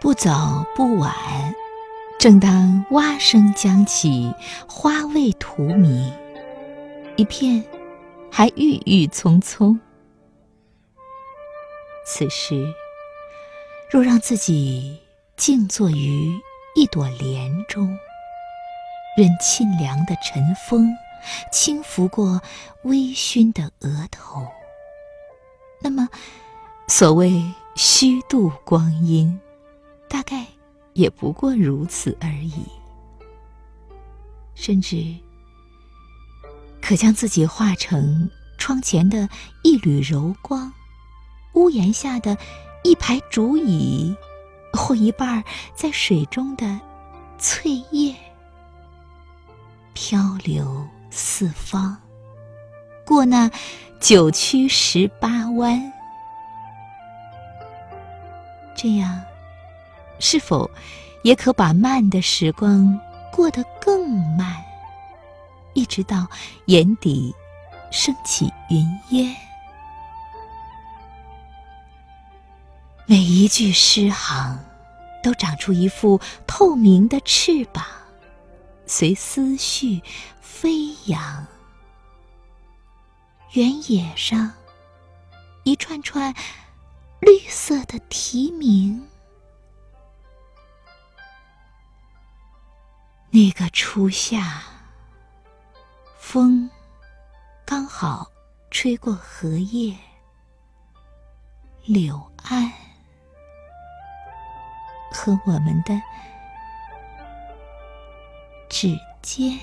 不早不晚，正当蛙声将起，花未荼蘼，一片还郁郁葱葱。此时，若让自己静坐于一朵莲中，任沁凉的晨风轻拂过微醺的额头，那么，所谓虚度光阴。也不过如此而已，甚至可将自己化成窗前的一缕柔光，屋檐下的一排竹椅，或一半在水中的翠叶，漂流四方，过那九曲十八弯，这样。是否也可把慢的时光过得更慢，一直到眼底升起云烟？每一句诗行都长出一副透明的翅膀，随思绪飞扬。原野上一串串绿色的题名。那个初夏，风刚好吹过荷叶、柳岸和我们的指尖。